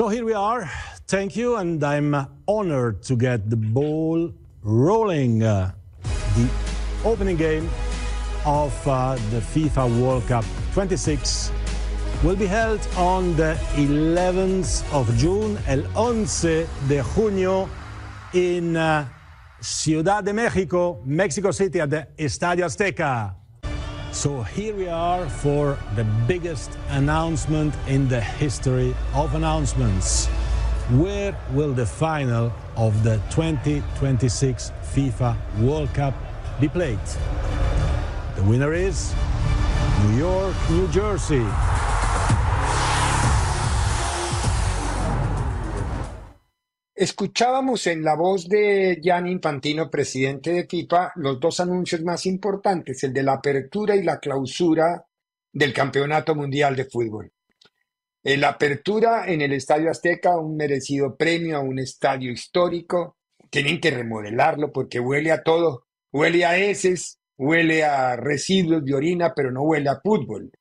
So here we are. Thank you, and I'm honored to get the ball rolling. Uh, the opening game of uh, the FIFA World Cup 26 will be held on the 11th of June, el 11 de junio, in uh, Ciudad de México, Mexico City, at the Estadio Azteca. So here we are for the biggest announcement in the history of announcements. Where will the final of the 2026 FIFA World Cup be played? The winner is New York, New Jersey. Escuchábamos en la voz de Gianni Infantino, presidente de FIFA, los dos anuncios más importantes, el de la apertura y la clausura del Campeonato Mundial de Fútbol. La apertura en el Estadio Azteca, un merecido premio a un estadio histórico. Tienen que remodelarlo porque huele a todo. Huele a heces, huele a residuos de orina, pero no huele a fútbol.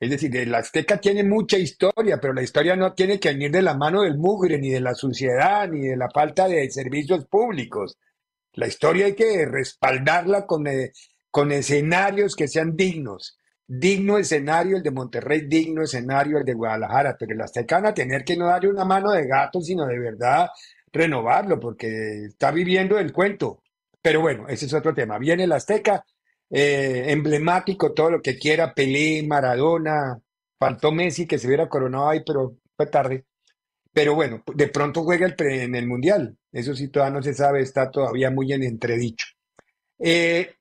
Es decir, el Azteca tiene mucha historia, pero la historia no tiene que venir de la mano del mugre, ni de la suciedad, ni de la falta de servicios públicos. La historia hay que respaldarla con, eh, con escenarios que sean dignos. Digno escenario el de Monterrey, digno escenario el de Guadalajara, pero el Azteca van a tener que no darle una mano de gato, sino de verdad renovarlo, porque está viviendo el cuento. Pero bueno, ese es otro tema. Viene el Azteca, eh, emblemático, todo lo que quiera, Pelé, Maradona, faltó Messi que se hubiera coronado ahí, pero fue tarde. Pero bueno, de pronto juega el en el Mundial, eso sí todavía no se sabe, está todavía muy en entredicho. Eh,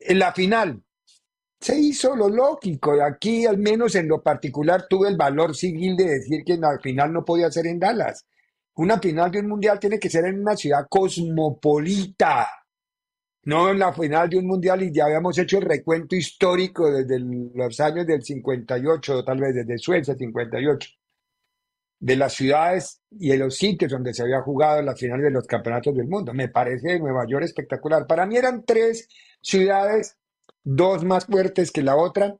en la final, se hizo lo lógico, aquí al menos en lo particular tuve el valor civil de decir que la final no podía ser en Dallas. Una final de un mundial tiene que ser en una ciudad cosmopolita, no en la final de un mundial y ya habíamos hecho el recuento histórico desde los años del 58, tal vez desde Suecia 58, de las ciudades y de los sitios donde se había jugado la final de los campeonatos del mundo. Me parece Nueva York espectacular. Para mí eran tres ciudades, dos más fuertes que la otra,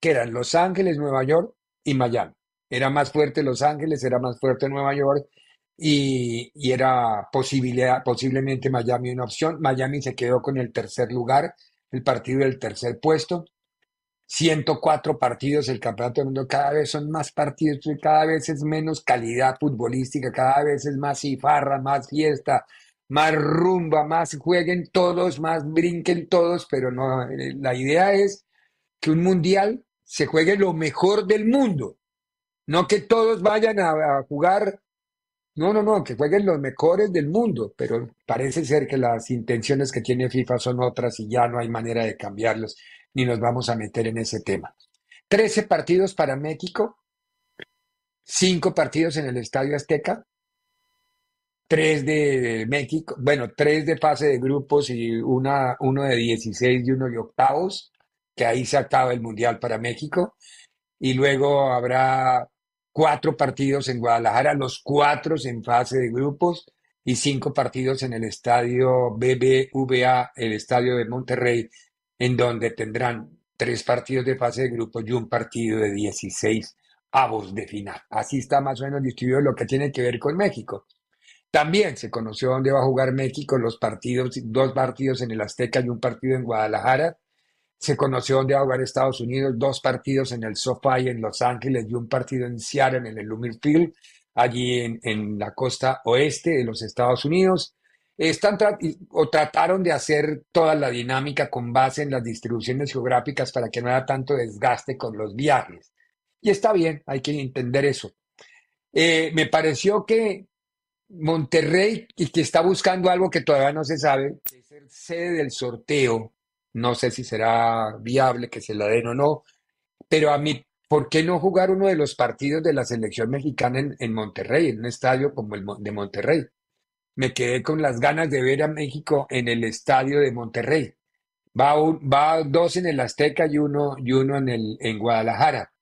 que eran Los Ángeles, Nueva York y Miami. Era más fuerte Los Ángeles, era más fuerte Nueva York y, era posiblemente Miami una opción. Miami se quedó con el tercer lugar, el partido del tercer puesto. 104 partidos, el campeonato del mundo, cada vez son más partidos cada vez es menos calidad futbolística, cada vez es más cifarra, más fiesta, más rumba, más jueguen todos, más brinquen todos, pero no, eh, la idea es que un mundial se juegue lo mejor del mundo, no que todos vayan a jugar no, no, no, que jueguen los mejores del mundo, pero parece ser que las intenciones que tiene FIFA son otras y ya no hay manera de cambiarlos, ni nos vamos a meter en ese tema. Trece partidos para México, cinco partidos en el Estadio Azteca, tres de México, bueno, tres de fase de grupos y una, uno de 16 y uno de octavos, que ahí se acaba el Mundial para México, y luego habrá cuatro partidos en Guadalajara, los cuatro en fase de grupos y cinco partidos en el estadio BBVA, el estadio de Monterrey, en donde tendrán tres partidos de fase de grupos y un partido de 16 avos de final. Así está más o menos distribuido lo que tiene que ver con México. También se conoció dónde va a jugar México, los partidos, dos partidos en el Azteca y un partido en Guadalajara. Se conoció a jugar Estados Unidos, dos partidos en el SoFi en Los Ángeles y un partido en Seattle en el Lumiere Field, allí en, en la costa oeste de los Estados Unidos. Están o trataron de hacer toda la dinámica con base en las distribuciones geográficas para que no haya tanto desgaste con los viajes. Y está bien, hay que entender eso. Eh, me pareció que Monterrey, y que está buscando algo que todavía no se sabe, es ser sede del sorteo. No sé si será viable que se la den o no, pero a mí, ¿por qué no jugar uno de los partidos de la selección mexicana en, en Monterrey, en un estadio como el de Monterrey? me quedé con las ganas de ver a México en el estadio de Monterrey. Va, va dos en el Azteca y uno, y uno en, el, en Guadalajara.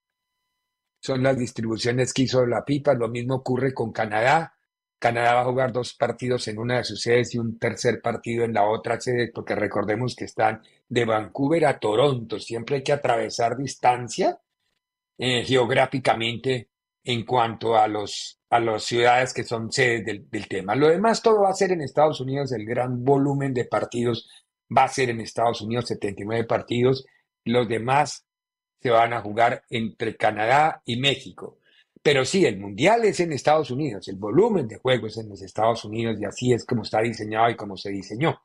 Son las distribuciones que hizo la pipa. Lo mismo ocurre con Canadá. Canadá va a jugar dos partidos en una de sus sedes y un tercer partido en la otra sede, porque recordemos que están de Vancouver a Toronto. Siempre hay que atravesar distancia eh, geográficamente en cuanto a los a las ciudades que son sedes del, tema. Lo demás todo va a ser en Estados Unidos, el gran volumen de partidos va a ser en Estados Unidos, 79 partidos, los demás se van a jugar entre Canadá y México. Pero sí, el mundial es en Estados Unidos, el volumen de juegos es en los Estados Unidos y así es como está diseñado y como se diseñó.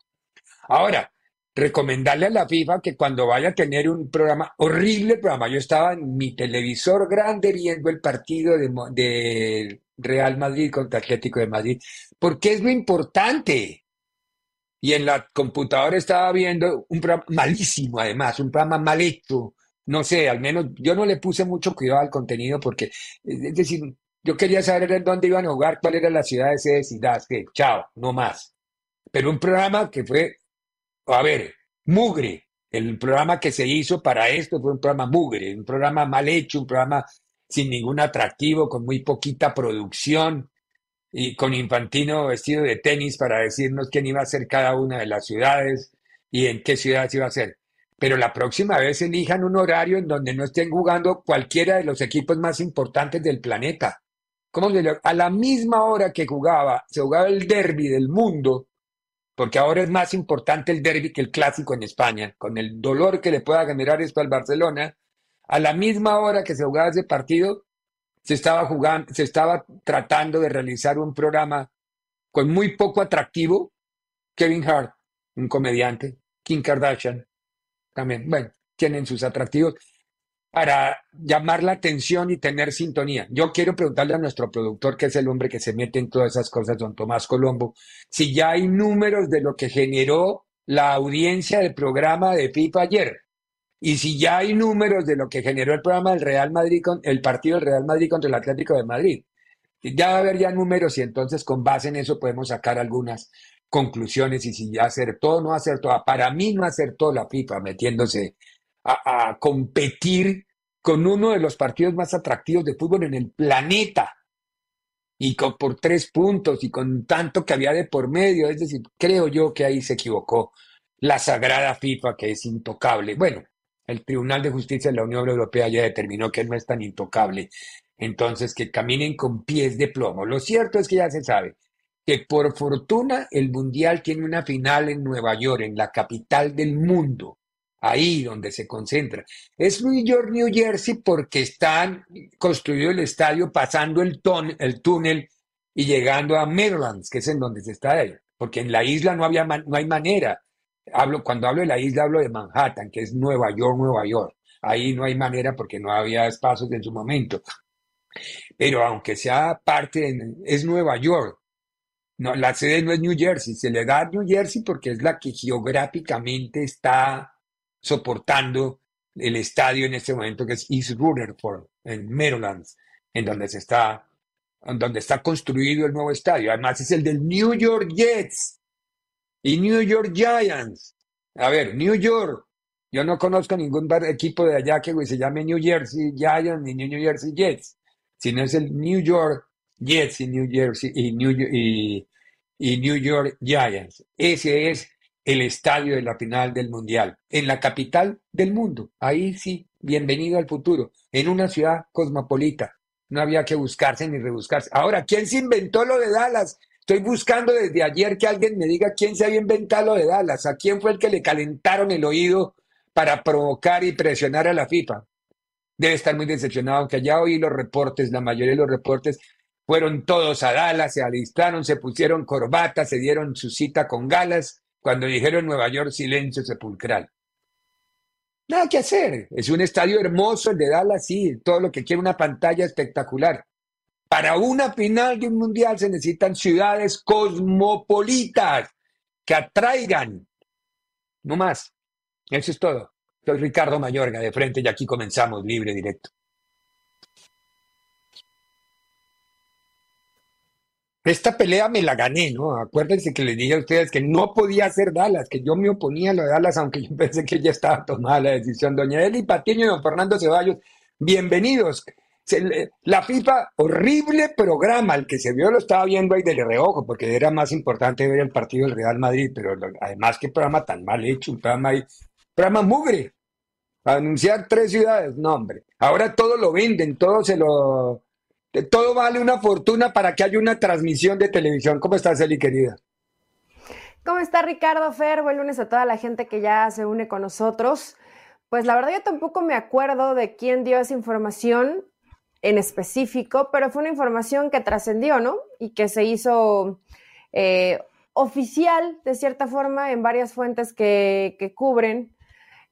Ahora, recomendarle a la FIFA que cuando vaya a tener un programa, horrible programa, yo estaba en mi televisor grande viendo el partido de, Real Madrid contra Atlético de Madrid, porque es lo importante. Y en la computadora estaba viendo un programa malísimo, además, un programa mal hecho. No sé, al menos yo no le puse mucho cuidado al contenido porque, es decir, yo quería saber dónde iban a jugar, cuál era la ciudad de ciudad, que chao, no más. Pero un programa que fue a ver, mugre. El programa que se hizo para esto fue un programa mugre, un programa mal hecho, un programa sin ningún atractivo, con muy poquita producción y con Infantino vestido de tenis para decirnos quién iba a ser cada una de las ciudades y en qué ciudades iba a ser. Pero la próxima vez elijan un horario en donde no estén jugando cualquiera de los equipos más importantes del planeta. ¿Cómo se A la misma hora que jugaba, se jugaba el derby del mundo, porque ahora es más importante el derby que el clásico en España, con el dolor que le pueda generar esto al Barcelona. A la misma hora que se jugaba ese partido, se estaba se estaba tratando de realizar un programa con muy poco atractivo. Kevin Hart, un comediante, Kim Kardashian, también, bueno, tienen sus atractivos para llamar la atención y tener sintonía. Yo quiero preguntarle a nuestro productor, que es el hombre que se mete en todas esas cosas, don Tomás Colombo, si ya hay números de lo que generó la audiencia del programa de Pipa ayer. Y si ya hay números de lo que generó el programa del Real Madrid, con, el partido del Real Madrid contra el Atlético de Madrid. Ya va a haber ya números y entonces con base en eso podemos sacar algunas conclusiones y si acertó o no acertó. Para mí no acertó la FIFA metiéndose a, competir con uno de los partidos más atractivos de fútbol en el planeta y con, por tres puntos y con tanto que había de por medio. Es decir, creo yo que ahí se equivocó la sagrada FIFA que es intocable. Bueno, el Tribunal de Justicia de la Unión Europea ya determinó que no es tan intocable. Entonces, que caminen con pies de plomo. Lo cierto es que ya se sabe que por fortuna el Mundial tiene una final en Nueva York, en la capital del mundo ahí donde se concentra. Es New York, New Jersey, porque están construido el estadio pasando el, el túnel y llegando a Maryland, que es en donde se está ahí. Porque en la isla no, había no hay manera. Hablo, cuando hablo de la isla hablo de Manhattan, que es Nueva York, Nueva York. Ahí no hay manera porque no había espacios en su momento. Pero aunque sea parte, es Nueva York. No, la sede no es New Jersey, se le da a New Jersey porque es la que geográficamente está soportando el estadio en este momento que es East Rutherford, en Maryland, en donde se está, en donde está construido el nuevo estadio. Además es el del New York Jets y New York Giants. A ver, New York. Yo no conozco ningún equipo de allá que se llame New Jersey Giants ni New Jersey Jets, sino es el New York Jets y New Jersey y New, y, y New York Giants. Ese es el estadio de la final del Mundial, en la capital del mundo. Ahí sí, bienvenido al futuro, en una ciudad cosmopolita. No había que buscarse ni rebuscarse. Ahora, ¿quién se inventó lo de Dallas? Estoy buscando desde ayer que alguien me diga quién se había inventado lo de Dallas, a quién fue el que le calentaron el oído para provocar y presionar a la FIFA. Debe estar muy decepcionado, aunque ya oí los reportes, la mayoría de los reportes fueron todos a Dallas, se alistaron, se pusieron corbatas, se dieron su cita con galas, cuando dijeron Nueva York silencio sepulcral. Nada que hacer, es un estadio hermoso el de Dallas, sí, todo lo que quiere una pantalla espectacular. Para una final de un mundial se necesitan ciudades cosmopolitas que atraigan. No más. Eso es todo. Soy Ricardo Mayorga de frente y aquí comenzamos libre directo. Esta pelea me la gané, ¿no? Acuérdense que les dije a ustedes que no podía hacer Dallas, que yo me oponía a lo de Dallas, aunque yo pensé que ya estaba tomada la decisión. Doña Eli Patiño y don Fernando Ceballos, bienvenidos. La FIFA, horrible programa, el que se vio lo estaba viendo ahí del reojo, porque era más importante ver el partido del Real Madrid, pero además qué programa tan mal hecho, un programa ahí, programa mugre, anunciar tres ciudades, no hombre, ahora todo lo venden, todo se lo, todo vale una fortuna para que haya una transmisión de televisión. ¿Cómo estás, Eli, querida? ¿Cómo está Ricardo Fer? Buen lunes a toda la gente que ya se une con nosotros. Pues la verdad yo tampoco me acuerdo de quién dio esa información en específico, pero fue una información que trascendió, ¿no? Y que se hizo eh, oficial, de cierta forma, en varias fuentes que, cubren,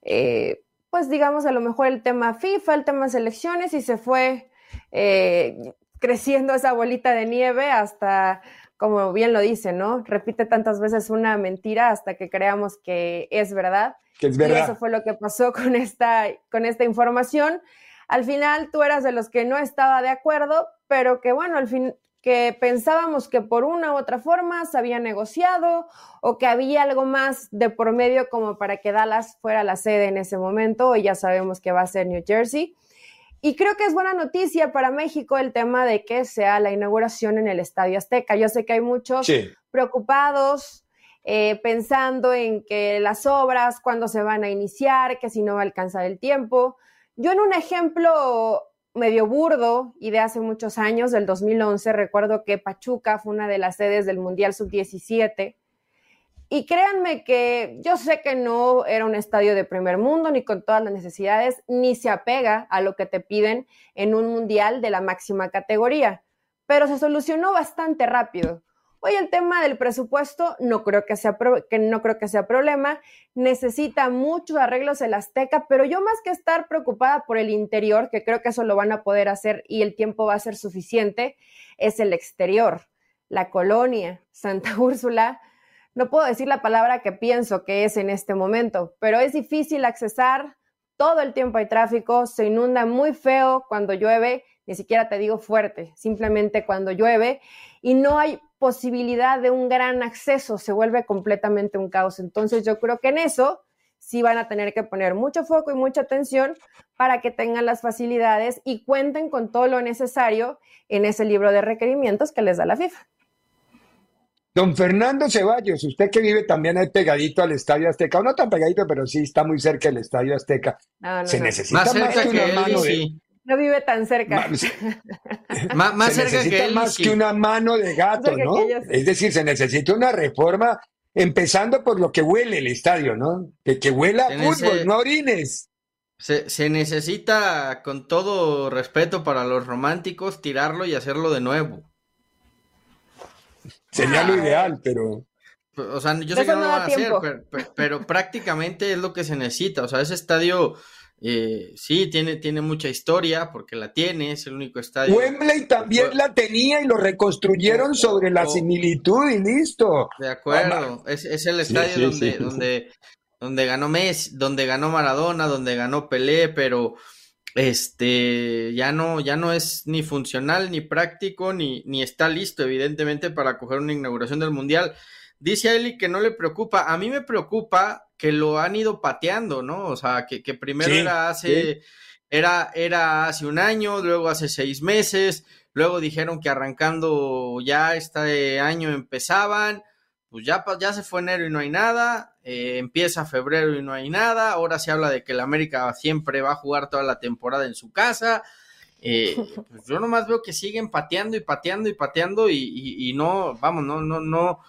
eh, pues digamos, a lo mejor el tema FIFA, el tema selecciones, y se fue eh, creciendo esa bolita de nieve hasta, como bien lo dice, ¿no? Repite tantas veces una mentira hasta que creamos que es verdad. Que es verdad. Y eso fue lo que pasó con esta, con esta información al final tú eras de los que no estaba de acuerdo, pero que bueno, al fin que pensábamos que por una u otra forma se había negociado o que había algo más de por medio como para que Dallas fuera la sede en ese momento y ya sabemos que va a ser New Jersey. Y creo que es buena noticia para México el tema de que sea la inauguración en el Estadio Azteca. Yo sé que hay muchos preocupados eh, pensando en que las obras, cuándo se van a iniciar, que si no va a alcanzar el tiempo. Yo en un ejemplo medio burdo y de hace muchos años, del 2011, recuerdo que Pachuca fue una de las sedes del Mundial Sub-17. Y créanme que yo sé que no era un estadio de primer mundo, ni con todas las necesidades, ni se apega a lo que te piden en un mundial de la máxima categoría, pero se solucionó bastante rápido. Hoy el tema del presupuesto no creo que sea, que no creo que sea problema, necesita muchos arreglos el Azteca, pero yo más que estar preocupada por el interior, que creo que eso lo van a poder hacer y el tiempo va a ser suficiente, es el exterior, la colonia, Santa Úrsula. No puedo decir la palabra que pienso que es en este momento, pero es difícil accesar, todo el tiempo hay tráfico, se inunda muy feo cuando llueve, ni siquiera te digo fuerte, simplemente cuando llueve, y no hay posibilidad de un gran acceso, se vuelve completamente un caos. Entonces yo creo que en eso sí van a tener que poner mucho foco y mucha atención para que tengan las facilidades y cuenten con todo lo necesario en ese libro de requerimientos que les da la FIFA. Don Fernando Ceballos, usted que vive también ahí pegadito al Estadio Azteca, o no tan pegadito, pero sí está muy cerca del Estadio Azteca. se necesita más, que una mano de, no vive tan cerca. Más, se cerca necesita que más que una mano de gato, ¿no? Es decir, se necesita una reforma, empezando por lo que huele el estadio, ¿no? Que, que huela fútbol, no orines. Se, se, necesita, con todo respeto para los románticos, tirarlo y hacerlo de nuevo. Sería lo ideal, pero. O sea, yo sé que no lo van a hacer, pero, prácticamente es lo que se necesita. O sea, ese estadio eh, sí, tiene, tiene mucha historia porque la tiene, es el único estadio. Wembley también la tenía y lo reconstruyeron sobre la similitud y listo. De acuerdo, es, el estadio donde, donde, donde ganó Messi, donde ganó Maradona, donde ganó Pelé, pero este ya no, ya no es ni funcional, ni práctico, ni, ni está listo, evidentemente, para coger una inauguración del Mundial. Dice Eli que no le preocupa. A mí me preocupa que lo han ido pateando, ¿no? O sea, que, primero era hace, era, era hace un año, luego hace seis meses, luego dijeron que arrancando ya este año empezaban, pues ya, ya se fue enero y no hay nada, eh, empieza febrero y no hay nada, ahora se habla de que el América siempre va a jugar toda la temporada en su casa. Eh, pues yo nomás veo que siguen pateando y pateando y pateando y, y, y no, vamos, no, no, no,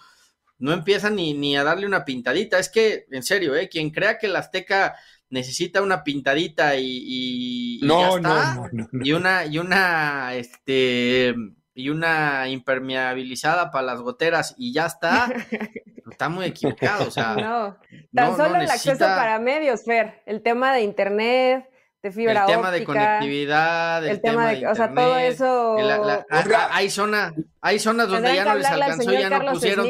no empiezan ni, ni, a darle una pintadita. Es que, en serio, ¿eh? quien crea que el Azteca necesita una pintadita y, ya está. y una, y una, este, y una impermeabilizada para las goteras y ya está. está muy equivocado, o sea. No, tan solo el acceso para medios, Fer, el tema de internet, de fibra El tema de conectividad, el, tema, de, o sea, todo eso. hay, zona, hay zonas donde ya no les alcanzó, ya no pusieron.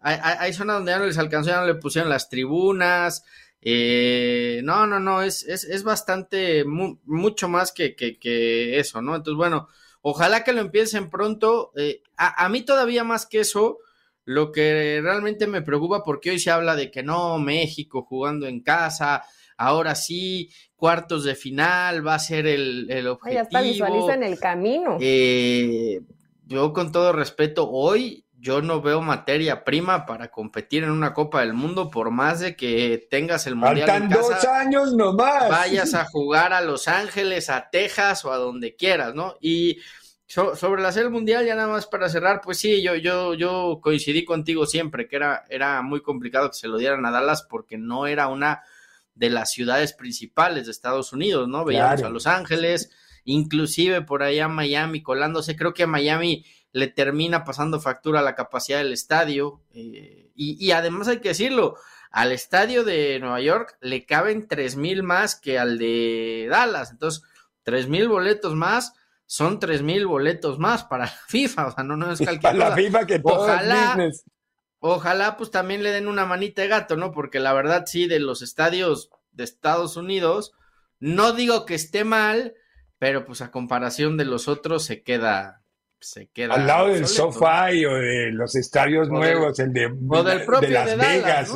hay, zonas donde ya no les alcanzó, ya no le pusieron las tribunas. Eh, no, no, no, es, es, es bastante, mucho más que, que, eso, ¿no? Entonces, bueno, ojalá que lo empiecen pronto. Eh, a, a, mí todavía más que eso, lo que realmente me preocupa, porque hoy se habla de que no, México jugando en casa, ahora sí, cuartos de final, va a ser el, el objetivo. Ya está, visualiza en el camino. Eh, yo con todo respeto, hoy yo no veo materia prima para competir en una Copa del Mundo, por más de que tengas el Mundial Faltan dos años nomás. Vayas a jugar a Los Ángeles, a Texas o a donde quieras, ¿no? Y sobre la serie mundial, ya nada más para cerrar, pues sí, yo, yo, yo coincidí contigo siempre, que era, era muy complicado que se lo dieran a Dallas porque no era una de las ciudades principales de Estados Unidos, ¿no? Veíamos a Los Ángeles, inclusive por allá Miami colándose, creo que a Miami le termina pasando factura la capacidad del estadio, eh, y, además hay que decirlo, al estadio de Nueva York le caben tres mil más que al de Dallas, entonces tres mil boletos más son tres mil boletos más para la FIFA, o sea, no, no es cualquier Para la FIFA que todo ojalá, Ojalá pues también le den una manita de gato, ¿no? Porque la verdad sí, de los estadios de Estados Unidos, no digo que esté mal, pero pues a comparación de los otros se queda, se queda. Al lado del SoFi o de los estadios nuevos, el de, o del propio de Las Vegas.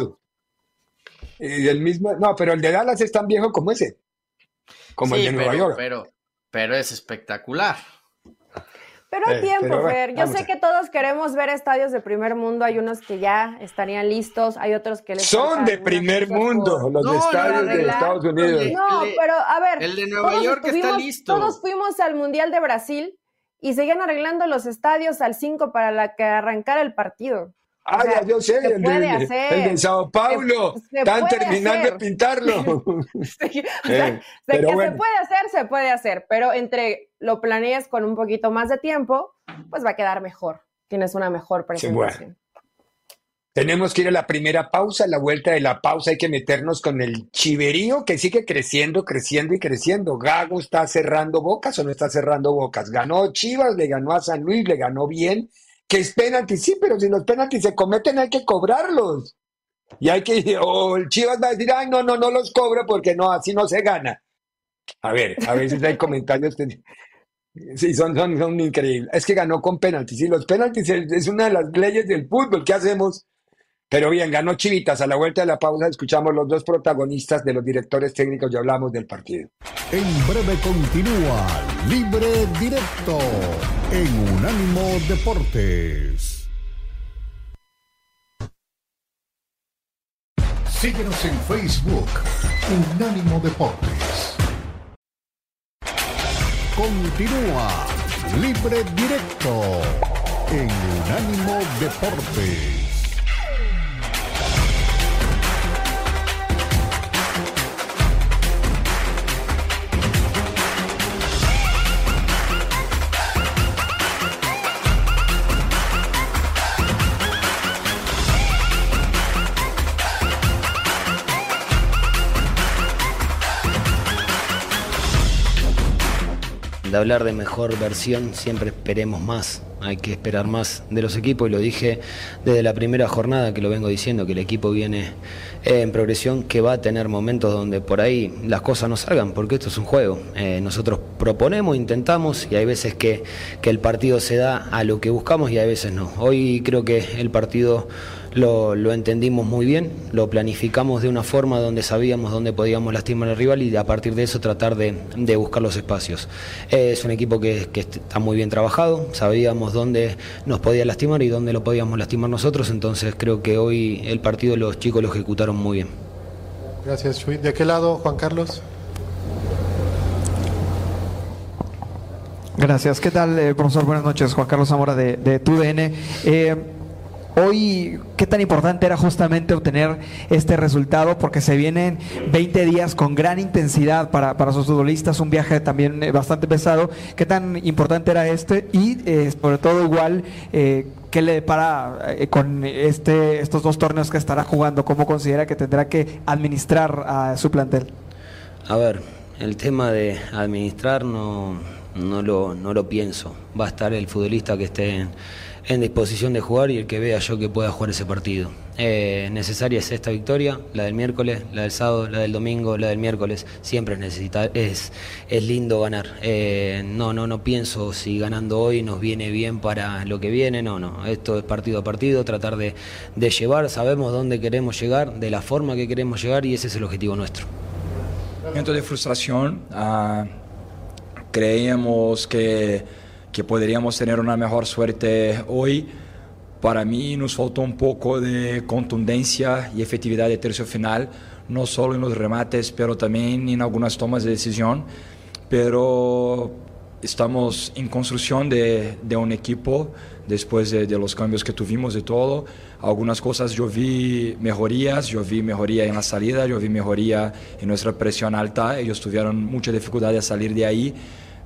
Y el mismo, no, pero el de Dallas es tan viejo como ese, como el de Nueva York. Pero, pero es espectacular. Pero hay eh, tiempo, Fer. Yo sé que todos queremos ver estadios de primer mundo. Hay unos que ya estarían listos, hay otros que les Son de primer mundo los estadios de Estados Unidos. No, pero a ver. El de Nueva York está listo. Todos fuimos al Mundial de Brasil y seguían arreglando los estadios al 5 para la que arrancara el partido. Ah, ya, yo sé, el, de, Sao Paulo, están terminando de pintarlo. que se puede hacer, se puede hacer, pero entre lo planeas con un poquito más de tiempo, pues va a quedar mejor. Tienes una mejor presentación. Tenemos que ir a la primera pausa, a la vuelta de la pausa hay que meternos con el chiverío que sigue creciendo, creciendo y creciendo. Gago está cerrando bocas o no está cerrando bocas. Ganó Chivas, le ganó a San Luis, le ganó bien que es penalti, sí, pero si los penaltis se cometen hay que cobrarlos. Y hay que, o el Chivas va a decir, ay, no, no, no los cobro porque no, así no se gana. A ver, a veces hay comentarios que sí, son, son, son increíbles. Es que ganó con penaltis. Y los penaltis es una de las leyes del fútbol. ¿Qué hacemos? Pero bien, ganó Chivitas. A la vuelta de la pausa escuchamos los dos protagonistas de los directores técnicos y hablamos del partido. En breve continúa Libre Directo en Unánimo Deportes. Síguenos en Facebook, Unánimo Deportes. Continúa Libre Directo en Unánimo Deportes. De hablar de mejor versión, siempre esperemos más. Hay que esperar más de los equipos y lo dije desde la primera jornada que lo vengo diciendo, que el equipo viene en progresión, que va a tener momentos donde por ahí las cosas no salgan, porque esto es un juego. Eh, nosotros proponemos, intentamos y hay veces que, que el partido se da a lo que buscamos y hay veces no. Hoy creo que el partido lo, entendimos muy bien, lo planificamos de una forma donde sabíamos dónde podíamos lastimar al rival y a partir de eso tratar de, buscar los espacios. es un equipo que, está muy bien trabajado, sabíamos dónde nos podía lastimar y dónde lo podíamos lastimar nosotros, entonces creo que hoy el partido los chicos lo ejecutaron muy bien. Gracias, Chuy. ¿De qué lado, Juan Carlos? Gracias. ¿Qué tal, eh, profesor? Buenas noches. Juan Carlos Zamora de, de TUDN. Eh, hoy, ¿qué tan importante era justamente obtener este resultado? Porque se vienen 20 días con gran intensidad para, para sus futbolistas, un viaje también eh, bastante pesado. ¿Qué tan importante era este? Y eh, sobre todo igual, eh, ¿qué le depara con este, estos dos torneos que estará jugando? ¿Cómo considera que tendrá que administrar a su plantel? A ver, el tema de administrar no, no, lo, no lo pienso. Va a estar el futbolista que esté en en disposición de jugar y el que vea yo que pueda jugar ese partido. Eh, necesaria es esta victoria, la del miércoles, la del sábado, la del domingo, la del miércoles. Siempre es, necesita, es, es lindo ganar. Eh, no, no, no pienso si ganando hoy nos viene bien para lo que viene. No, no. Esto es partido a partido, tratar de, de llevar. Sabemos dónde queremos llegar, de la forma que queremos llegar y ese es el objetivo nuestro. Momento de frustración. Uh, creíamos que que podríamos tener una mejor suerte hoy. Para mí nos faltó un poco de contundencia y efectividad de tercio final, no solo en los remates, pero también en algunas tomas de decisión. Pero estamos en construcción de, un equipo después de, de, los cambios que tuvimos de todo. Algunas cosas yo vi mejorías, yo vi mejoría en la salida, yo vi mejoría en nuestra presión alta. Ellos tuvieron mucha dificultad de salir de ahí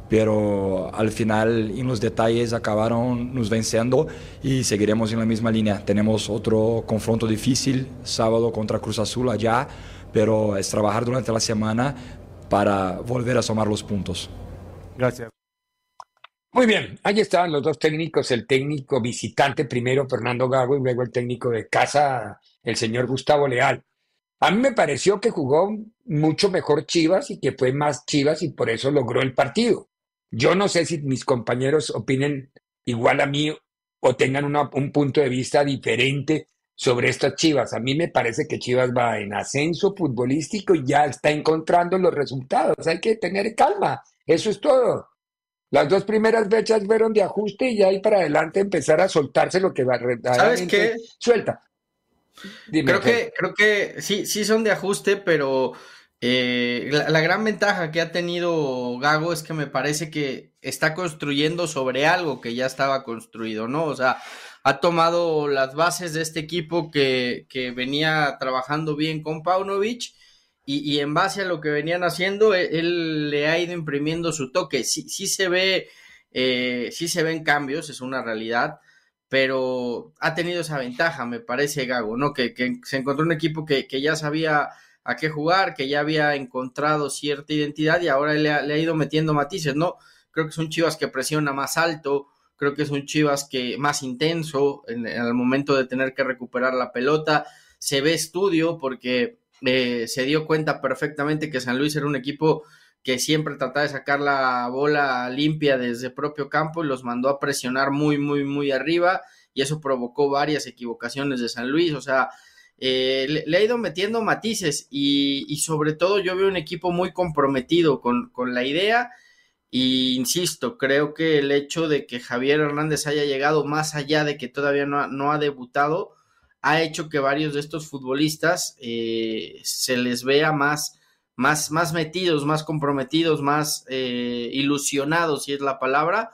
pero al final en los detalles acabaron nos venciendo y seguiremos en la misma línea. Tenemos otro confronto difícil sábado contra Cruz Azul allá, pero es trabajar durante la semana para volver a sumar los puntos. Gracias. Muy bien, ahí estaban los dos técnicos, el técnico visitante primero Fernando Gago y luego el técnico de casa, el señor Gustavo Leal. A mí me pareció que jugó mucho mejor Chivas y que fue más Chivas y por eso logró el partido. Yo no sé si mis compañeros opinen igual a mí o tengan un punto de vista diferente sobre estas Chivas. A mí me parece que Chivas va en ascenso futbolístico y ya está encontrando los resultados. Hay que tener calma. Eso es todo. Las dos primeras fechas fueron de ajuste y ya ahí para adelante empezar a soltarse lo que va a ¿Sabes qué? Suelta. creo que, creo que sí, sí son de ajuste, pero eh, la, gran ventaja que ha tenido Gago es que me parece que está construyendo sobre algo que ya estaba construido, ¿no? O sea, ha tomado las bases de este equipo que, venía trabajando bien con Paunovic y, en base a lo que venían haciendo, e, él, le ha ido imprimiendo su toque. Sí, sí se ve, eh, sí se ven cambios, es una realidad, pero ha tenido esa ventaja, me parece Gago, ¿no? Que, se encontró un equipo que, que ya sabía a qué jugar, que ya había encontrado cierta identidad y ahora le ha, ido metiendo matices, ¿no? Creo que es un Chivas que presiona más alto, creo que es un Chivas que más intenso en, el momento de tener que recuperar la pelota, se ve estudio porque eh, se dio cuenta perfectamente que San Luis era un equipo que siempre trataba de sacar la bola limpia desde propio campo y los mandó a presionar muy, muy, muy arriba y eso provocó varias equivocaciones de San Luis, o sea, eh, le, ha ido metiendo matices y, sobre todo yo veo un equipo muy comprometido con, la idea y insisto, creo que el hecho de que Javier Hernández haya llegado más allá de que todavía no ha, debutado, ha hecho que varios de estos futbolistas eh, se les vea más, más, más metidos, más comprometidos, más eh, ilusionados, si es la palabra.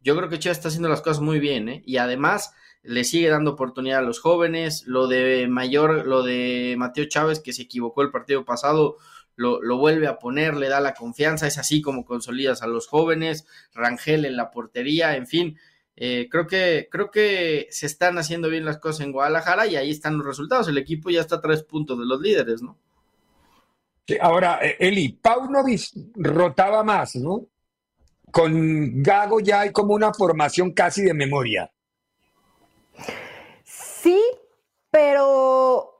Yo creo que Chivas está haciendo las cosas muy bien, y además le sigue dando oportunidad a los jóvenes. Lo de Mayor, lo de Mateo Chávez, que se equivocó el partido pasado, lo, vuelve a poner, le da la confianza. Es así como consolidas a los jóvenes. Rangel en la portería, en fin. Eh, creo, que, creo que se están haciendo bien las cosas en Guadalajara y ahí están los resultados. El equipo ya está a tres puntos de los líderes, ¿no? ahora, eh, Eli, Paunovic rotaba más, ¿no? Con Gago ya hay como una formación casi de memoria. Sí, pero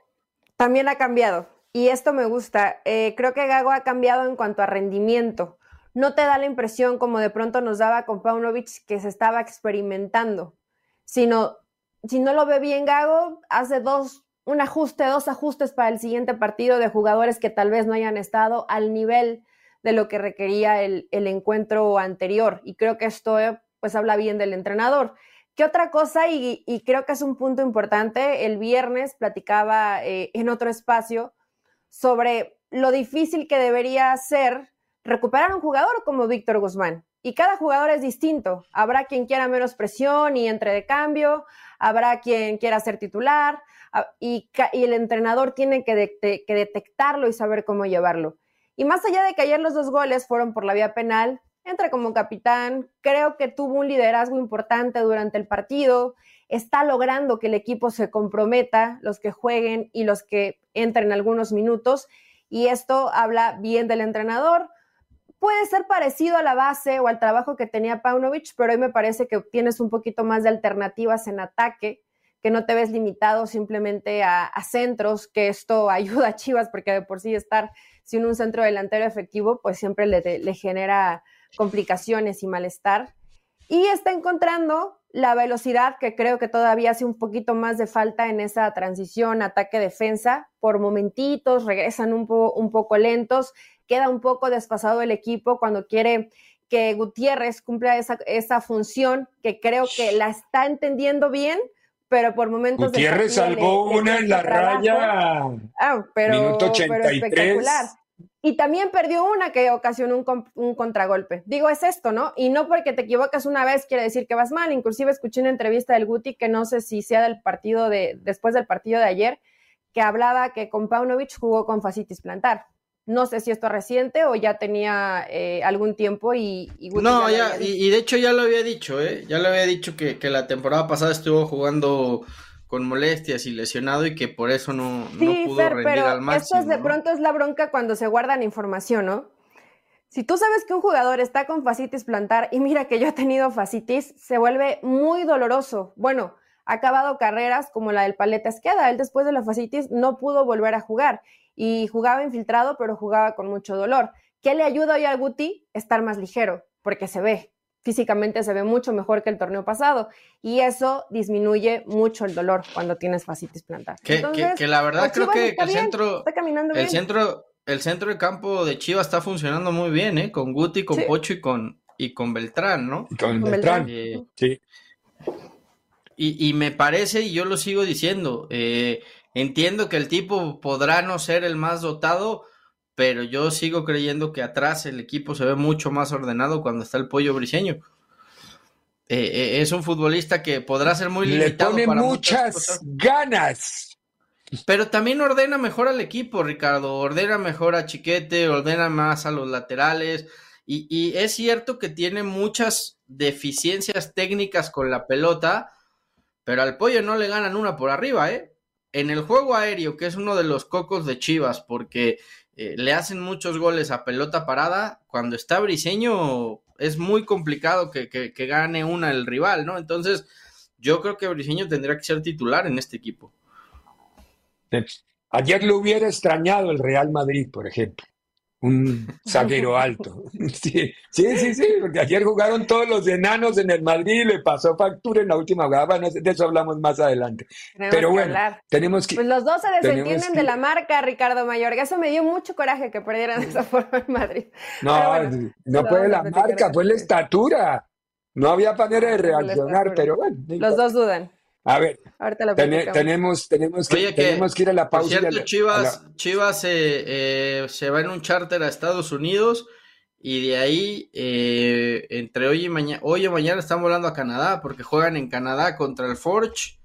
también ha cambiado. Y esto me gusta. Eh, creo que Gago ha cambiado en cuanto a rendimiento. No te da la impresión, como de pronto nos daba con Paunovic, que se estaba experimentando, sino, si no lo ve bien Gago, hace dos, un ajuste, dos ajustes para el siguiente partido de jugadores que tal vez no hayan estado al nivel de lo que requería el, el encuentro anterior. Y creo que esto pues habla bien del entrenador. ¿Qué otra cosa? Y, creo que es un punto importante. El viernes platicaba eh, en otro espacio sobre lo difícil que debería ser recuperar un jugador como Víctor Guzmán. y cada jugador es distinto. Habrá quien quiera menos presión y entre de cambio, habrá quien quiera ser titular y, el entrenador tiene que detectarlo y saber cómo llevarlo. Y más allá de que ayer los dos goles fueron por la vía penal, entra como capitán, creo que tuvo un liderazgo importante durante el partido, está logrando que el equipo se comprometa, los que jueguen y los que entren algunos minutos, y esto habla bien del entrenador. Puede ser parecido a la base o al trabajo que tenía Paunovic, pero hoy me parece que tienes un poquito más de alternativas en ataque, que no te ves limitado simplemente a, centros, que esto ayuda a Chivas, porque de por sí estar sin un centro delantero efectivo, pues siempre le genera complicaciones y malestar. Y está encontrando la velocidad que creo que todavía hace un poquito más de falta en esa transición ataque-defensa. Por momentitos regresan un, un poco lentos, queda un poco desfasado el equipo cuando quiere que Gutiérrez cumpla esa, esa función que creo que la está entendiendo bien, pero por momentos... Gutiérrez salvó una en la raya. Ah, pero, minuto 83. pero espectacular. Y también perdió una que ocasionó un, contragolpe. Digo, es esto, ¿no? Y no porque te equivocas una vez quiere decir que vas mal. Inclusive escuché una entrevista del Guti, que no sé si sea del partido de, después del partido de ayer, que hablaba que con Paunovic jugó con fascitis plantar. No sé si esto es reciente o ya tenía eh, algún tiempo y, No, ya, y, de hecho ya lo había dicho, ¿eh? Ya lo había dicho que, que la temporada pasada estuvo jugando con molestias y lesionado y que por eso no, no pudo rendir pero al máximo. Esto de pronto es la bronca cuando se guardan información, ¿no? Si tú sabes que un jugador está con fascitis plantar y mira que yo he tenido fascitis, se vuelve muy doloroso. Bueno, ha acabado carreras como la del Paleta Esqueda. Él después de la fascitis no pudo volver a jugar y jugaba infiltrado, pero jugaba con mucho dolor. ¿Qué le ayuda hoy al Guti? Estar más ligero, porque se ve, físicamente se ve mucho mejor que el torneo pasado y eso disminuye mucho el dolor cuando tienes fascitis plantar. Que, la verdad creo que, el centro, el centro, el centro de campo de Chivas está funcionando muy bien, ¿eh? Con Guti, con Pocho y con y con Beltrán, ¿no? Con, Beltrán, eh, sí. Y, me parece, y yo lo sigo diciendo, eh, entiendo que el tipo podrá no ser el más dotado, pero yo sigo creyendo que atrás el equipo se ve mucho más ordenado cuando está el pollo briseño. Eh, eh, es un futbolista que podrá ser muy limitado. Le pone muchas ganas. Pero también ordena mejor al equipo, Ricardo. Ordena mejor a Chiquete, ordena más a los laterales. Y, y es cierto que tiene muchas deficiencias técnicas con la pelota, pero al pollo no le ganan una por arriba, ¿eh? En el juego aéreo, que es uno de los cocos de Chivas, porque eh, le hacen muchos goles a pelota parada, cuando está Briseño es muy complicado que, gane una el rival, ¿no? Entonces, yo creo que Briseño tendría que ser titular en este equipo. Ayer lo hubiera extrañado el Real Madrid, por ejemplo un zaguero alto. Sí, sí, sí, porque ayer jugaron todos los enanos en el Madrid y le pasó factura en la última jugada. Bueno, de eso hablamos más adelante. Pero bueno, tenemos que. Pues los dos se desentienden de la marca, Ricardo Mayorga. Eso me dio mucho coraje que perdieran de esa forma en Madrid. No, no fue la marca, fue la estatura. No había manera de reaccionar, pero bueno. Los dos dudan. A ver, tenemos, tenemos, que, tenemos que ir a la pausa. Cierto, Chivas, Chivas eh, se va en un charter a Estados Unidos y de ahí, eh, entre hoy y mañana, hoy y mañana están volando a Canadá porque juegan en Canadá contra el Forge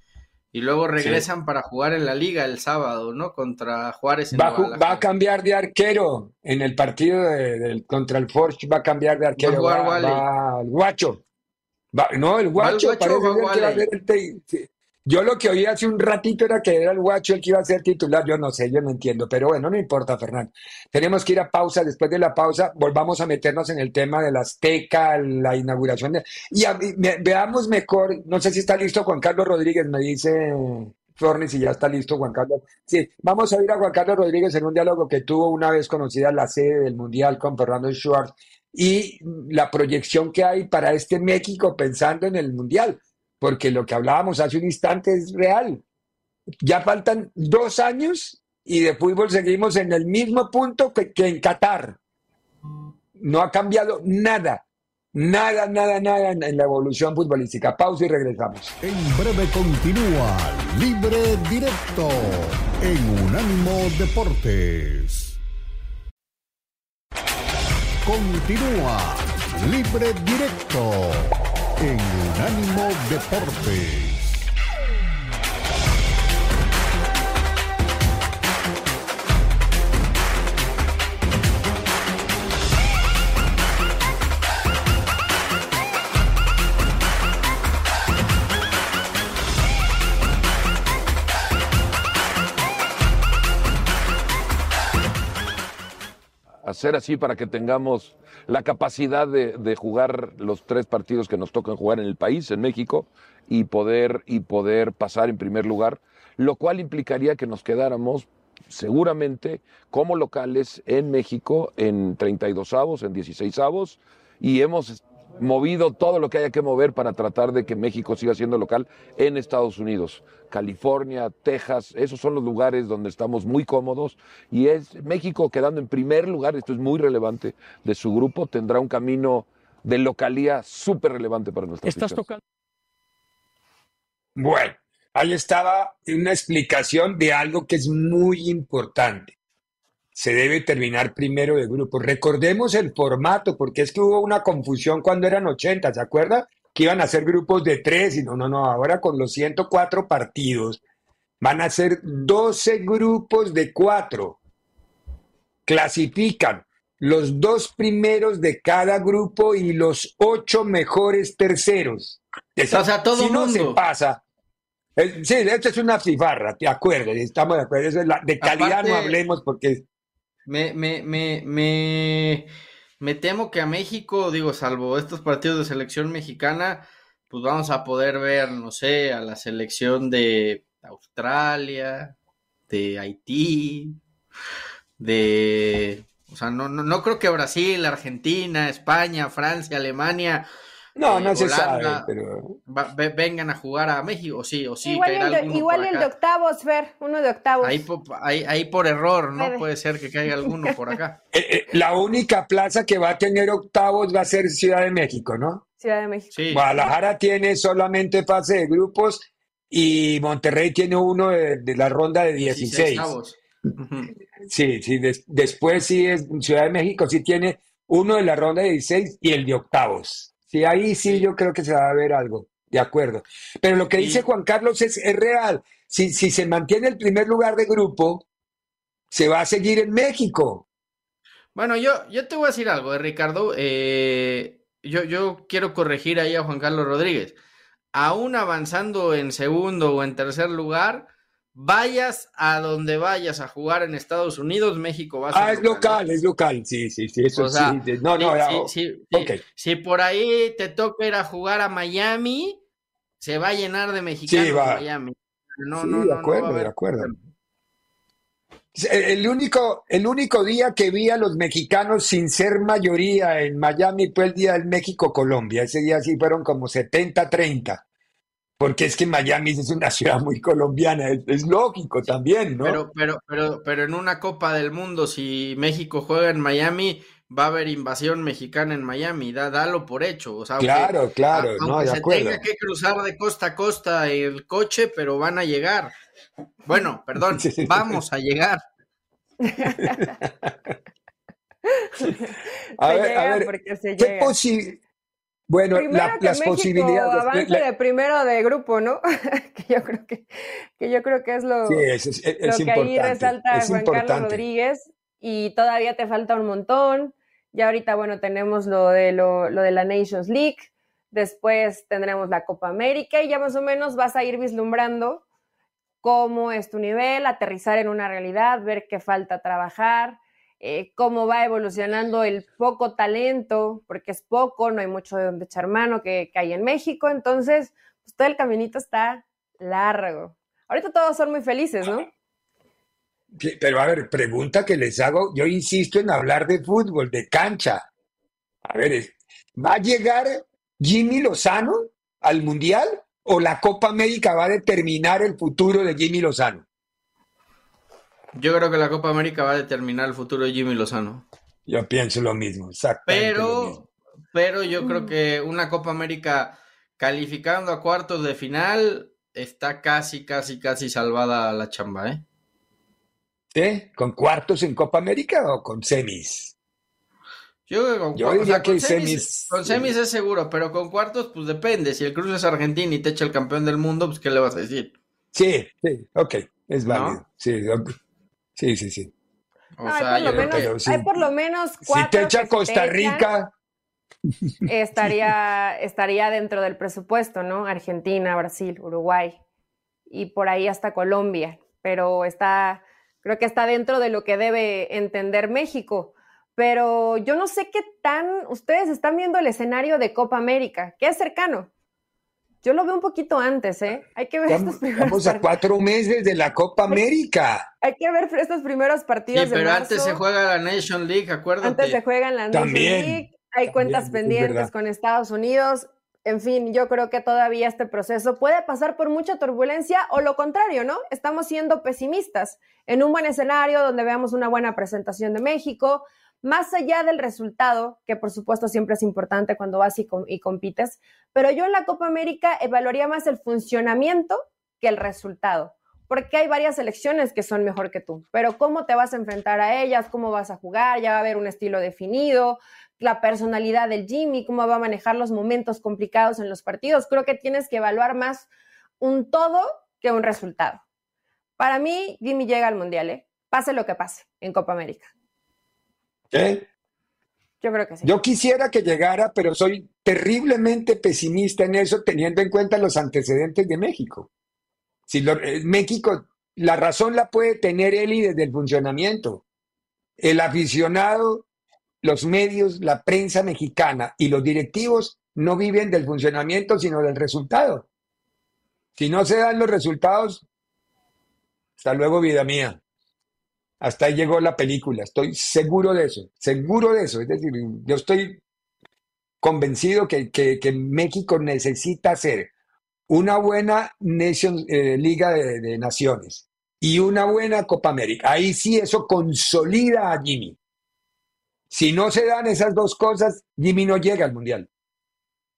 y luego regresan para jugar en la liga el sábado, ¿no? Contra Juárez. va, a cambiar de arquero en el partido de, contra el Forge, va a cambiar de arquero. Va, el guacho. no, el guacho, parece que va a ser el, yo lo que oí hace un ratito era que era el guacho el que iba a ser titular. Yo no sé, yo no entiendo, pero bueno, no importa, Fernando. Tenemos que ir a pausa. Después de la pausa, volvamos a meternos en el tema de la Azteca, la inauguración. De, y veamos mejor, no sé si está listo Juan Carlos Rodríguez, me dice Forni, si ya está listo Juan Carlos. Sí, vamos a ir a Juan Carlos Rodríguez en un diálogo que tuvo una vez conocida la sede del Mundial con Fernando Schwartz y la proyección que hay para este México pensando en el Mundial porque lo que hablábamos hace un instante es real. Ya faltan dos años y de fútbol seguimos en el mismo punto que, en Qatar. No ha cambiado nada. Nada, nada, nada en, la evolución futbolística. Pausa y regresamos. En breve continúa Libre Directo en Unánimo Deportes. Continúa Libre Directo en Unánimo Deportes. Hacer así para que tengamos la capacidad de, jugar los tres partidos que nos tocan jugar en el país, en México, y poder, y poder pasar en primer lugar, lo cual implicaría que nos quedáramos seguramente como locales en México en 32 avos, en 16 avos, y hemos movido todo lo que haya que mover para tratar de que México siga siendo local en Estados Unidos. California, Texas, esos son los lugares donde estamos muy cómodos y es México quedando en primer lugar, esto es muy relevante, de su grupo, tendrá un camino de localía súper relevante para nuestra Estás tocando. Bueno, ahí estaba una explicación de algo que es muy importante se debe terminar primero de grupo. Recordemos el formato, porque es que hubo una confusión cuando eran 80, ¿se acuerda? Que iban a ser grupos de tres y no, no, no, ahora con los 104 partidos van a ser 12 grupos de cuatro. Clasifican los dos primeros de cada grupo y los ocho mejores terceros. O sea, todo si no se pasa, Sí, esto es una cifarra, te acuerdo, estamos de acuerdo. Es la, de calidad Aparte, no hablemos porque Me, me, me, me, me temo que a México, digo, salvo estos partidos de selección mexicana, pues vamos a poder ver, no sé, a la selección de Australia, de Haití, de... O sea, no, no, no creo que Brasil, Argentina, España, Francia, Alemania, No, eh, no se Holanda, sabe, pero va- ve- vengan a jugar a México, o sí, o sí, igual caerá el, de, alguno igual por el de octavos, Fer, uno de octavos. Ahí, po- ahí, ahí por error, ¿no? Puede. Puede ser que caiga alguno por acá. eh, eh, la única plaza que va a tener octavos va a ser Ciudad de México, ¿no? Ciudad de México. Sí. Guadalajara tiene solamente fase de grupos y Monterrey tiene uno de, de la ronda de 16. avos. Ujú. Sí, sí, des- después sí es Ciudad de México, sí tiene uno de la ronda de 16 y el de octavos. Sí, ahí sí, yo creo que se va a ver algo, de acuerdo. Pero lo que dice Juan Carlos es, es real. Si, si se mantiene el primer lugar de grupo, se va a seguir en México. Bueno, yo, yo te voy a decir algo, eh, Ricardo. eh, yo, yo quiero corregir ahí a Juan Carlos Rodríguez. Aún avanzando en segundo o en tercer lugar, vayas a donde vayas a jugar en Estados Unidos, México va a ser Ah, es local, es local, sí, sí, sí, eso O sea, sí. No, no, Sí, ya, sí, oh, sí, sí. ok. Si por ahí te toca ir a jugar a Miami, se va a llenar de mexicanos Sí, va. Miami. No, Sí, no, de no acuerdo, de acuerdo. el único, el único día que vi a los mexicanos sin ser mayoría en Miami fue el día del México-Colombia. Ese día sí fueron como 70-30. Porque es que Miami es una ciudad muy colombiana. Es, es lógico también, ¿no? Pero, pero, pero, pero en una Copa del Mundo, si México juega en Miami, va a haber invasión mexicana en Miami. Da, dalo por hecho. O sea, aunque- claro, claro, a- no, aunque de se acuerdo. tenga que cruzar de costa a costa el coche, pero van a llegar. Bueno, perdón, vamos a llegar. A ver, a ver, porque se ¿qué posi- Bueno, Primero la- que las México posibilidades. avance la- de primero de grupo, ¿no? que yo creo que, que yo creo que es lo, sí, es, es- es lo que ahí resalta es Juan Carlos. Rodríguez y todavía te falta un montón. Ya ahorita, bueno, tenemos lo de, lo, lo de la Nations League, después tendremos la Copa América y ya más o menos vas a ir vislumbrando cómo es tu nivel, aterrizar en una realidad, ver qué falta trabajar, eh, cómo va evolucionando el poco talento, porque es poco, no hay mucho de donde echar mano que, que hay en México, entonces pues, todo el caminito está largo. Ahorita todos son muy felices, ¿no? Pero a ver, pregunta que les hago, yo insisto en hablar de fútbol, de cancha. A ver, ¿va a llegar Jimmy Lozano al Mundial o la Copa América va a determinar el futuro de Jimmy Lozano? Yo creo que la Copa América va a determinar el futuro de Jimmy Lozano. Yo pienso lo mismo, exactamente lo mismo. Pero, pero yo creo que una Copa América calificando a cuartos de final está casi, casi, casi salvada la chamba, ¿eh? ¿Sí? ¿Con cuartos en Copa América o con semis? Yo, Yo diría que semis, con semis es seguro, pero con cuartos, pues depende. Si el Cruz es argentino y te echa el campeón del mundo, pues ¿qué le vas a decir? Sí, sí, ok, es válido. Sí, sí, sí, sí. O sea, hay, por menos, hay, por lo menos, cuatro. Si te echa Costa Rica. estaría, estaría dentro del presupuesto, ¿no? Argentina, Brasil, Uruguay y por ahí hasta Colombia. Pero está, creo que está dentro de lo que debe entender México pero yo no sé qué tan, ustedes están viendo el escenario de Copa América, que es cercano. Yo lo veo un poquito antes, ¿eh? Hay que ver estos primeros Estamos a cuatro meses de la Copa América. Hay que ver estos primeros partidos. Sí, pero antes se juega la Nation League, acuérdate. Antes se juega la Nation League. Hay cuentas pendientes con Estados Unidos. En fin, yo creo que todavía este proceso puede pasar por mucha turbulencia o lo contrario, ¿no? Estamos siendo pesimistas en un buen escenario donde veamos una buena presentación de México, más allá del resultado, que por supuesto siempre es importante cuando vas y, compites, pero yo en la Copa América evaluaría más el funcionamiento que el resultado, porque hay varias selecciones que son mejor que tú, pero cómo te vas a enfrentar a ellas, cómo vas a jugar, ya va a haber un estilo definido, la personalidad del Jimmy, cómo va a manejar los momentos complicados en los partidos. Creo que tienes que evaluar más un todo que un resultado. Para mí, Jimmy llega al Mundial, ¿eh? pase lo que pase en Copa América. ¿Eh? Yo creo que sí. Yo quisiera que llegara, pero soy terriblemente pesimista en eso, teniendo en cuenta los antecedentes de México. Si eh, México, la razón la puede tener él y desde el funcionamiento. El aficionado, los medios, la prensa mexicana y los directivos no viven del funcionamiento, sino del resultado. Si no se dan los resultados, hasta luego, vida mía. Hasta ahí llegó la película, estoy seguro de eso, seguro de eso. Es decir, yo estoy convencido que, México necesita hacer una buena Nation, eh, Liga de, Naciones y una buena Copa América. Ahí sí eso consolida a Jimmy. Si no se dan esas dos cosas, Jimmy no llega al Mundial.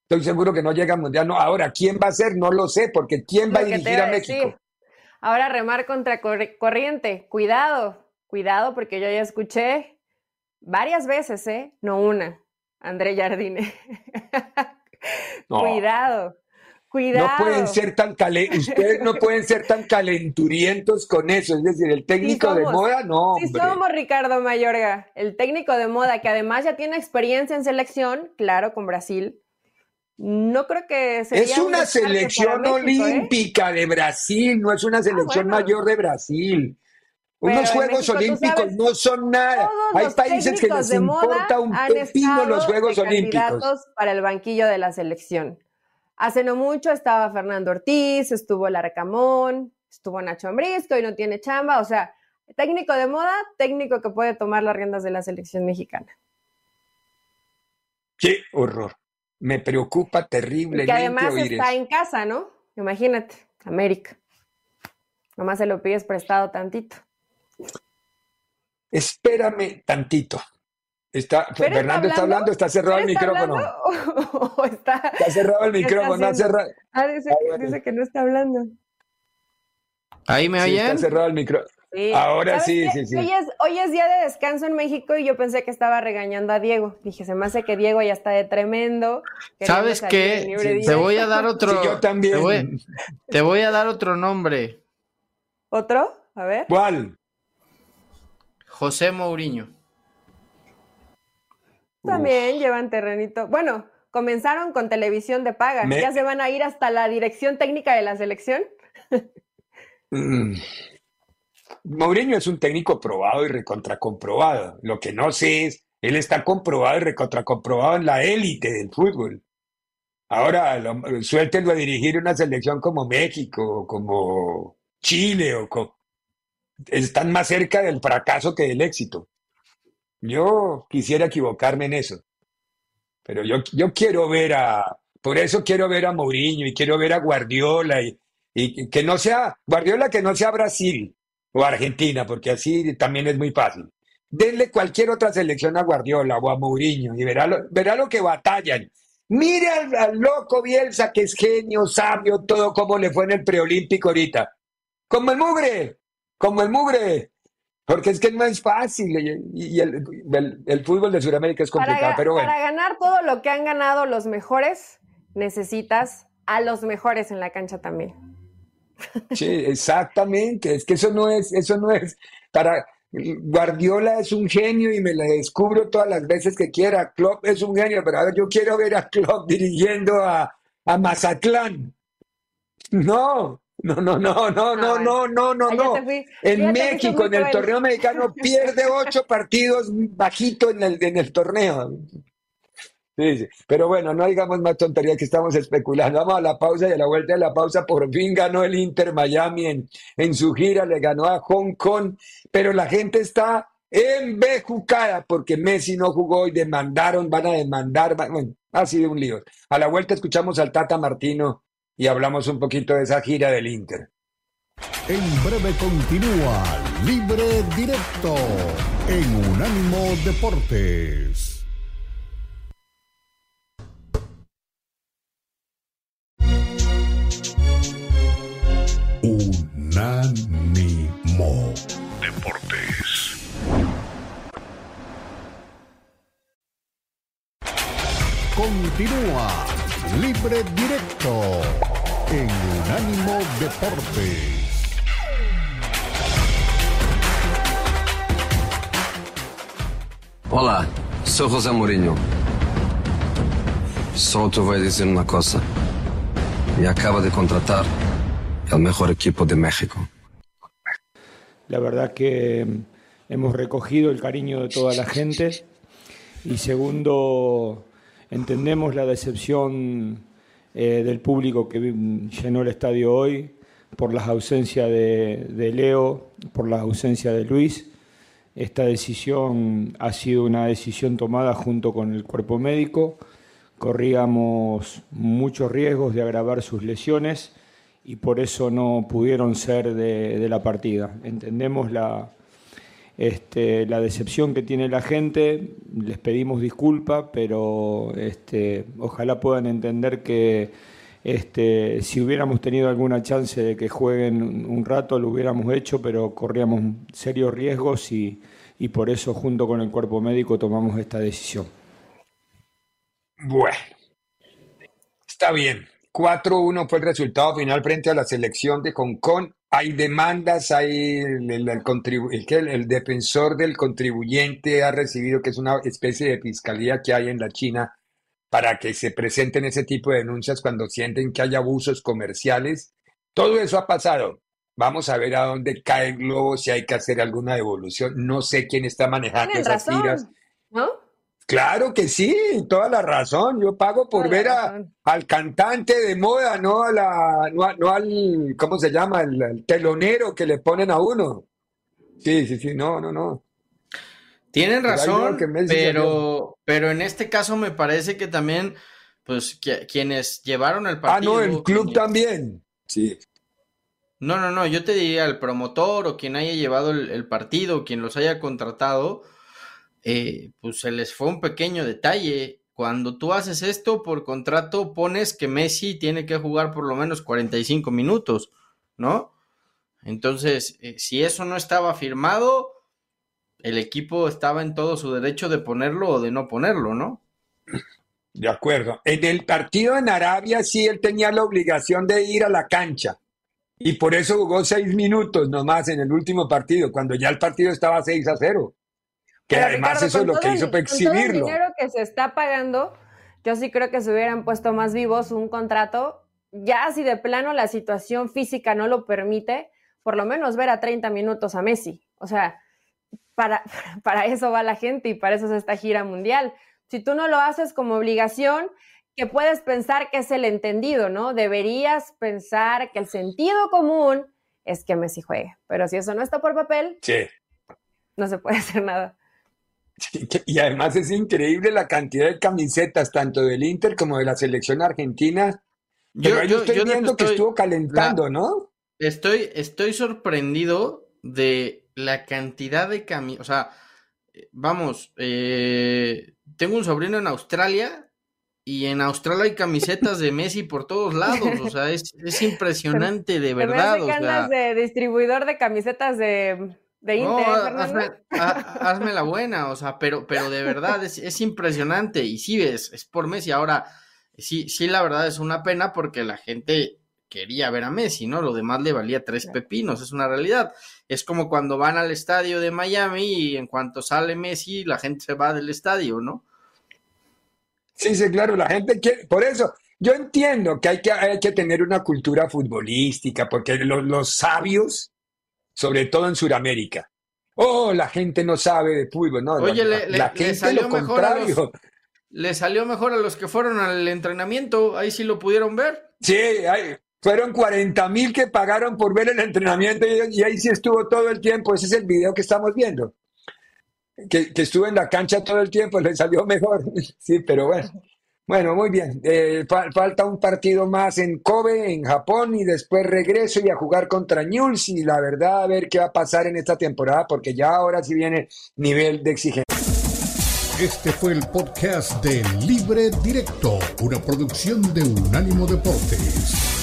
Estoy seguro que no llega al Mundial. No, ahora, ¿quién va a ser? No lo sé, porque ¿quién va a dirigir a México? Ahora remar contra corriente. Cuidado, Cuidado porque yo ya escuché varias veces, ¿eh? No una, André Jardine. Cuidado. Cuidado. No pueden ser tan ustedes no pueden ser tan calenturientos con eso, es decir, el técnico de moda no. Sí somos Ricardo Mayorga, el técnico de moda que además ya tiene experiencia en selección, claro, con Brasil. No creo que sea. Es una selección ¿eh? olímpica de Brasil, no es una ah, selección mayor de Brasil. Unos Juegos Olímpicos no son nada. Hay países que les importa un pepino los Juegos Olímpicos. Para el banquillo de la selección. Hace no mucho estaba Fernando Ortiz, estuvo Larcamón, estuvo Nacho Ambrisco y no tiene chamba. O sea, técnico de moda, técnico que puede tomar las riendas de la selección mexicana. Qué horror. Me preocupa terriblemente. que además está en casa, ¿no? Imagínate, América. Nomás se lo pides prestado tantito. Espérame tantito. Está, Fernando está hablando, está cerrado el micrófono. está, cerrado el micrófono, Ah, dice, que no está hablando. ¿Ahí me oyen? está cerrado el micrófono. Ahora sí, sí, sí. Hoy es, hoy es, día de descanso en México y yo pensé que estaba regañando a Diego. Dije, se me hace que Diego ya está de tremendo. ¿Sabes qué? Te voy a dar otro. yo también. te voy a dar otro nombre. ¿Otro? A ver. ¿Cuál? José Mourinho. También llevan terrenito. Bueno, comenzaron con televisión de paga. ¿Ya se van a ir hasta la dirección técnica de la selección? Mm. Mourinho es un técnico probado y recontracomprobado. Lo que no sé es, él está comprobado y recontracomprobado en la élite del fútbol. Ahora, suéltenlo a dirigir una selección como México, como Chile o como están más cerca del fracaso que del éxito. Yo quisiera equivocarme en eso, pero yo, yo quiero ver a, por eso quiero ver a Mourinho y quiero ver a Guardiola y, que no sea, Guardiola que no sea Brasil o Argentina, porque así también es muy fácil. Denle cualquier otra selección a Guardiola o a Mourinho y verá lo, verá lo que batallan. Mire al, al, loco Bielsa, que es genio, sabio, todo como le fue en el preolímpico ahorita. Como el mugre, como el mugre. Porque es que no es fácil y, el, fútbol de Sudamérica es complicado, pero bueno. Para ganar todo lo que han ganado los mejores, necesitas a los mejores en la cancha también. Sí, exactamente. Es que eso no es, eso no es para Guardiola es un genio y me lo descubro todas las veces que quiera. Klopp es un genio, pero a ver, yo quiero ver a Klopp dirigiendo a, a Mazatlán. No, no, no, no, no, no, no, no, no, no. En México, en el torneo mexicano, pierde ocho partidos bajito en el, en el torneo. Sí, Pero bueno, no digamos más tontería que estamos especulando. Vamos a la pausa y a la vuelta de la pausa por fin ganó el Inter Miami en, en su gira, le ganó a Hong Kong, pero la gente está embejucada porque Messi no jugó y demandaron, van a demandar, bueno, ha sido un lío. A la vuelta escuchamos al Tata Martino y hablamos un poquito de esa gira del Inter. En breve continúa Libre Directo en Unánimo Deportes. Unánimo Deportes. Continúa Libre Directo en Unánimo Deportes. Olá, sou José Mourinho. Só te voy a decir una cosa. Me acaba de contratar el mejor equipo de México. La verdad que hemos recogido el cariño de toda la gente y segundo Entendemos la decepción eh, del público que llenó el estadio hoy por las ausencias de, Leo, por la ausencia de Luis. Esta decisión ha sido una decisión tomada junto con el cuerpo médico. Corríamos muchos riesgos de agravar sus lesiones y por eso no pudieron ser de la partida. Entendemos la, este, la decepción que tiene la gente, les pedimos disculpas, pero este, ojalá puedan entender que este, si hubiéramos tenido alguna chance de que jueguen un rato, lo hubiéramos hecho, pero corríamos serios riesgos y, y por eso junto con el cuerpo médico tomamos esta decisión. Bueno, está bien. 4-1 fue el resultado final frente a la selección de Hong Kong hay demandas, hay el, el, defensor del contribuyente ha recibido, que es una especie de fiscalía que hay en la China, para que se presenten ese tipo de denuncias cuando sienten que hay abusos comerciales. Todo eso ha pasado. Vamos a ver a dónde cae el globo, si hay que hacer alguna devolución. No sé quién está manejando esas tiras. ¿no? Claro que sí, toda la razón. Yo pago por ver al cantante de moda, no a la, no, al, ¿cómo se llama? El, telonero que le ponen a uno. Sí, sí, sí, no, no, no. Tienen razón, pero, pero en este caso me parece que también, pues, quienes llevaron el partido. Ah, no, el club también. Sí. No, no, no, yo te diría el promotor o quien haya llevado el, el partido, quien los haya contratado, eh, pues se les fue un pequeño detalle. Cuando tú haces esto por contrato, pones que Messi tiene que jugar por lo menos 45 minutos, ¿no? Entonces, eh, si eso no estaba firmado, el equipo estaba en todo su derecho de ponerlo o de no ponerlo, ¿no? De acuerdo. En el partido en Arabia sí él tenía la obligación de ir a la cancha. Y por eso jugó seis minutos nomás en el último partido, cuando ya el partido estaba 6 a 0. Que además eso es lo que hizo para exhibirlo. Con el dinero que se está pagando, yo sí creo que se hubieran puesto más vivos un contrato. Ya si de plano la situación física no lo permite, por lo menos ver a 30 minutos a Messi. O sea, para, para eso va la gente y para eso es esta gira mundial. Si tú no lo haces como obligación, que puedes pensar que es el entendido, ¿no? Deberías pensar que el sentido común es que Messi juegue. Pero si eso no está por papel, no se puede hacer nada. Y además es increíble la cantidad de camisetas, tanto del Inter como de la selección argentina. Yo, estoy viendo que estuvo calentando, ¿no? Estoy, estoy sorprendido de la cantidad de camisetas. O sea, vamos, eh, tengo un sobrino en Australia y en Australia hay camisetas de Messi por todos lados. O sea, es, impresionante, de verdad. de distribuidor de camisetas de de No, Inter, ¿eh, hazme, Fernando? ha- hazme la buena, o sea, pero, pero de verdad es, es impresionante. Y sí, es, es por Messi. Ahora, sí, sí, la verdad es una pena porque la gente quería ver a Messi, ¿no? Lo demás le valía tres pepinos, es una realidad. Es como cuando van al estadio de Miami y en cuanto sale Messi, la gente se va del estadio, ¿no? Sí, sí, claro, la gente quiere, por eso, yo entiendo que hay que, hay que tener una cultura futbolística, porque los, los sabios, sobre todo en Sudamérica, oh, la gente no sabe de fútbol, no, Oye, la, le, la le gente salió lo mejor a los, le salió mejor a los que fueron al entrenamiento, ahí sí lo pudieron ver. Sí, hay- fueron 40 mil que pagaron por ver el entrenamiento y, y ahí sí estuvo todo el tiempo, ese es el video que estamos viendo. Que, que estuvo en la cancha todo el tiempo, le salió mejor. Sí, pero bueno. Bueno, muy bien. Eh, fa- falta un partido más en Kobe, en Japón, y después regreso y a jugar contra Newell's. Y la verdad, a ver qué va a pasar en esta temporada, porque ya ahora sí viene nivel de exigencia. Este fue el podcast de Libre Directo, una producción de Unánimo Deportes.